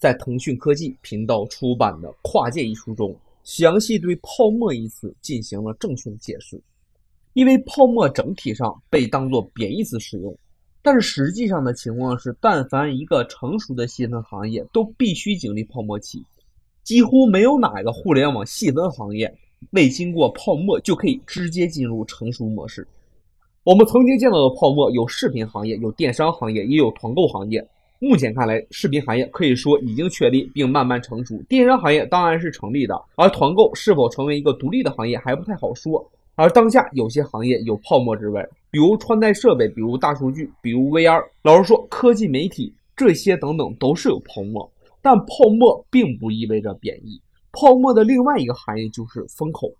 在腾讯科技频道出版的《跨界》一书中，详细对“泡沫”一词进行了正确的解释。因为泡沫整体上被当作贬义词使用，但是实际上的情况是，但凡一个成熟的细分行业都必须经历泡沫期，几乎没有哪个互联网细分行业未经过泡沫就可以直接进入成熟模式。我们曾经见到的泡沫有视频行业、有电商行业，也有团购行业。目前看来，视频行业可以说已经确立并慢慢成熟，电商行业当然是成立的，而团购是否成为一个独立的行业还不太好说。而当下有些行业有泡沫之味，比如穿戴设备，比如大数据，比如 VR。老实说，科技媒体这些等等都是有泡沫，但泡沫并不意味着贬义。泡沫的另外一个含义就是风口，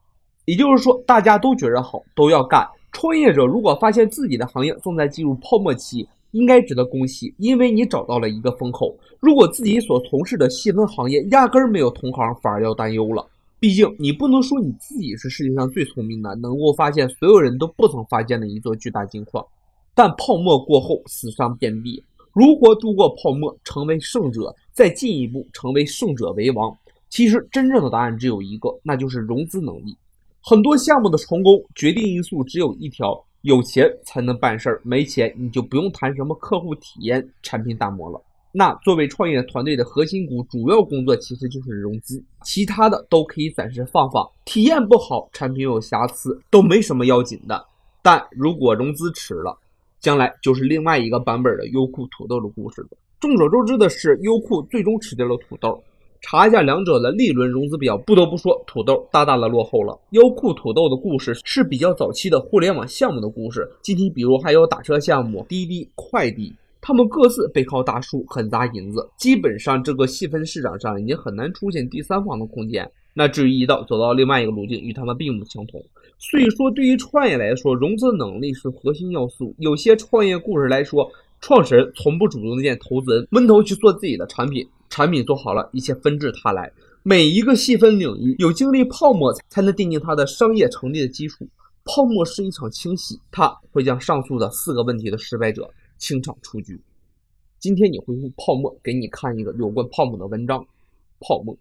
也就是说，大家都觉着好，都要干。创业者如果发现自己的行业正在进入泡沫期，应该值得恭喜，因为你找到了一个风口。如果自己所从事的细分行业压根儿没有同行，反而要担忧了。毕竟，你不能说你自己是世界上最聪明的，能够发现所有人都不曾发现的一座巨大金矿。但泡沫过后，死伤遍地。如何度过泡沫，成为胜者，再进一步成为胜者为王？其实，真正的答案只有一个，那就是融资能力。很多项目的成功，决定因素只有一条：有钱才能办事儿，没钱你就不用谈什么客户体验、产品打磨了。那作为创业团队的核心股，主要工作其实就是融资，其他的都可以暂时放放。体验不好，产品有瑕疵，都没什么要紧的。但如果融资迟了，将来就是另外一个版本的优酷土豆的故事了。众所周知的是，优酷最终吃掉了土豆。查一下两者的利润融资表，不得不说，土豆大大的落后了。优酷土豆的故事是比较早期的互联网项目的故事，具体比如还有打车项目、滴滴快滴。他们各自背靠大树，很砸银子，基本上这个细分市场上已经很难出现第三方的空间。那至于一道走到另外一个路径，与他们并不相同。所以说，对于创业来说，融资能力是核心要素。有些创业故事来说，创始人从不主动见投资人，闷头去做自己的产品，产品做好了，一切纷至沓来。每一个细分领域，有经历泡沫才能奠定它的商业成立的基础。泡沫是一场清洗，它会将上述的四个问题的失败者。清场出局。今天你回复泡沫，给你看一个有关泡沫的文章。泡沫。